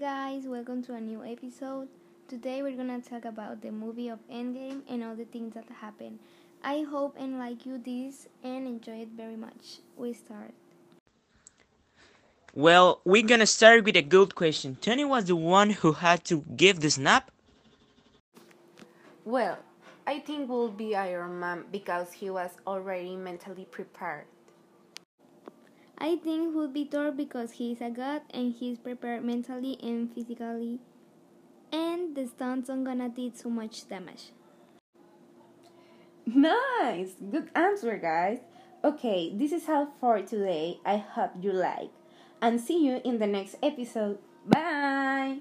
welcome to a new episode. Today we're gonna talk about the movie of Endgame and all the things that happened. I hope and like you this and enjoy it very much. We start. Well, we're gonna start with a good question. Tony was the one who had to give the snap? Well, I think will be Iron Man because he was already mentally prepared. I think would be Thor because he is a god and he is prepared mentally and physically. And the stunts aren't gonna do too much damage. Nice! Good answer, guys. Okay, this is all for today. I hope you like. And see you in the next episode. Bye!